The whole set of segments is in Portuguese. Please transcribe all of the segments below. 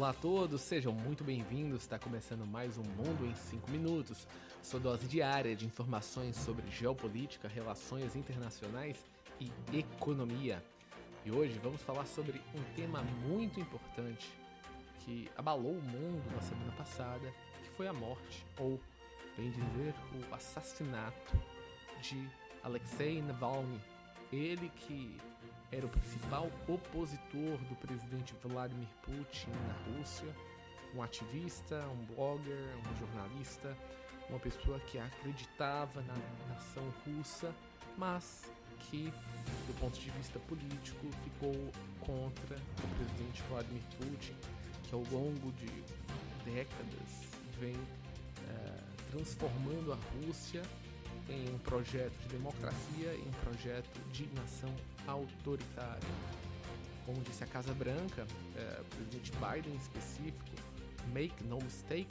Olá a todos, sejam muito bem-vindos. Está começando mais um Mundo em 5 Minutos, sua dose diária de informações sobre geopolítica, relações internacionais e economia. E hoje vamos falar sobre um tema muito importante que abalou o mundo na semana passada, que foi a morte, ou, bem dizer, o assassinato de Alexei Navalny, ele que era o principal opositor do presidente Vladimir Putin na Rússia, um ativista, um blogger, um jornalista, uma pessoa que acreditava na nação russa, mas que, do ponto de vista político, ficou contra o presidente Vladimir Putin, que ao longo de décadas vem uh, transformando a Rússia em um projeto de democracia e um projeto de nação autoritária. Como disse a Casa Branca, é, o presidente Biden em específico, make no mistake,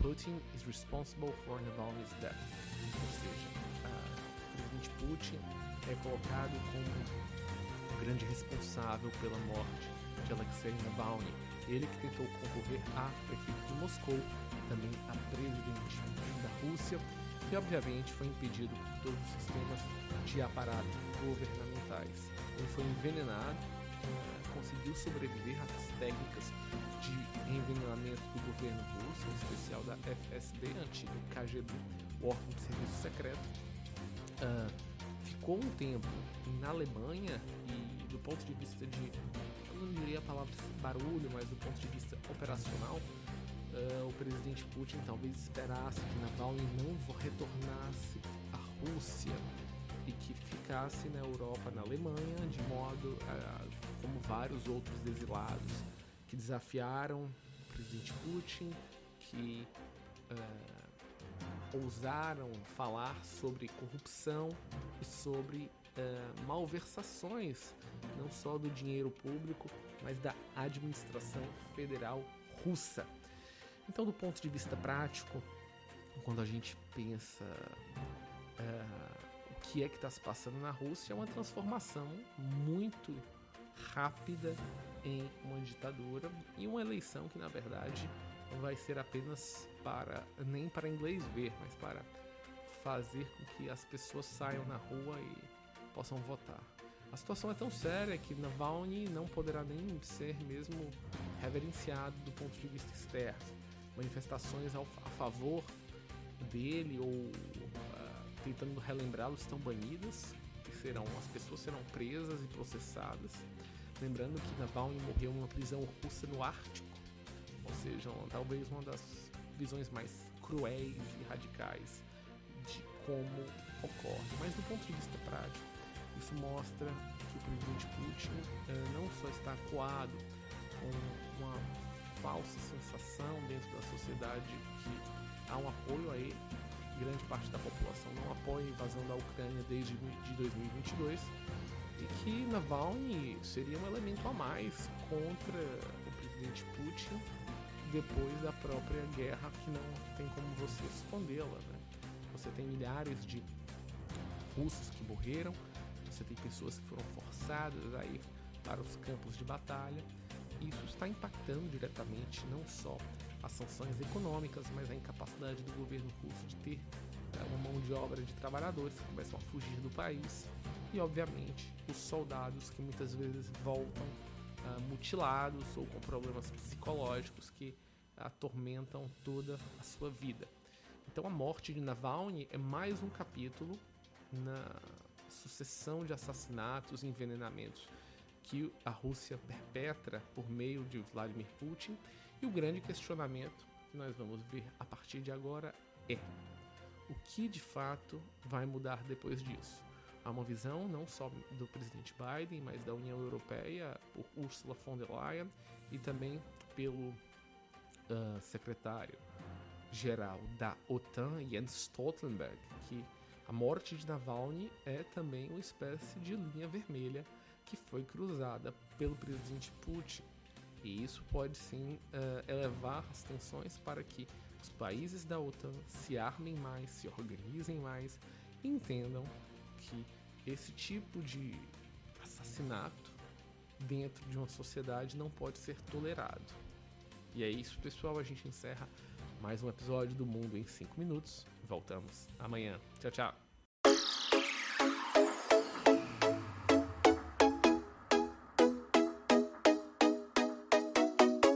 Putin is responsible for Navalny's death. Ou seja, o presidente Putin é colocado como o grande responsável pela morte de Alexei Navalny, ele que tentou concorrer a prefeito de Moscou, também a presidente da Rússia e obviamente foi impedido por todos os sistemas de aparato governamentais. Ele foi envenenado, eh, conseguiu sobreviver às técnicas de envenenamento do governo russo, em especial da FSB, antigo KGB, o órgão de serviço secreto. Uh, ficou um tempo na Alemanha e do ponto de vista de, eu não diria a palavra barulho, mas do ponto de vista operacional, uh, o presidente Putin talvez esperasse que Navalny não retornasse à Rússia e que ficasse na Europa, na Alemanha, de modo uh, como vários outros exilados que desafiaram o presidente Putin, que uh, ousaram falar sobre corrupção e sobre uh, malversações, não só do dinheiro público, mas da administração federal russa. Então, do ponto de vista prático, quando a gente pensa uh, o que é que está se passando na Rússia, é uma transformação muito rápida em uma ditadura e uma eleição que, na verdade, vai ser apenas para nem para inglês ver, mas para fazer com que as pessoas saiam na rua e possam votar. A situação é tão séria que Navalny não poderá nem ser mesmo reverenciado do ponto de vista externo manifestações ao, a favor dele ou uh, tentando relembrá-lo estão banidas e serão as pessoas serão presas e processadas. Lembrando que Navalny morreu numa prisão russa no Ártico, ou seja, talvez uma das visões mais cruéis e radicais de como ocorre. Mas do ponto de vista prático, isso mostra que o presidente Putin uh, não só está coado com uma falsa sensação dentro da sociedade que há um apoio a ele. Grande parte da população não apoia a invasão da Ucrânia desde de 2022 e que Navalny seria um elemento a mais contra o presidente Putin depois da própria guerra que não tem como você escondê-la. Né? Você tem milhares de russos que morreram, você tem pessoas que foram forçadas a ir para os campos de batalha está impactando diretamente não só as sanções econômicas, mas a incapacidade do governo russo de ter né, uma mão de obra de trabalhadores que começam a fugir do país e, obviamente, os soldados que muitas vezes voltam uh, mutilados ou com problemas psicológicos que atormentam toda a sua vida. Então, a morte de Navalny é mais um capítulo na sucessão de assassinatos e envenenamentos que a Rússia perpetra por meio de Vladimir Putin. E o grande questionamento que nós vamos ver a partir de agora é: o que de fato vai mudar depois disso? Há uma visão não só do presidente Biden, mas da União Europeia, por Ursula von der Leyen e também pelo uh, secretário-geral da OTAN, Jens Stoltenberg, que a morte de Navalny é também uma espécie de linha vermelha que foi cruzada pelo presidente Putin. E isso pode sim uh, elevar as tensões para que os países da OTAN se armem mais, se organizem mais entendam que esse tipo de assassinato dentro de uma sociedade não pode ser tolerado. E é isso, pessoal. A gente encerra mais um episódio do Mundo em 5 minutos. Voltamos amanhã. Tchau, tchau.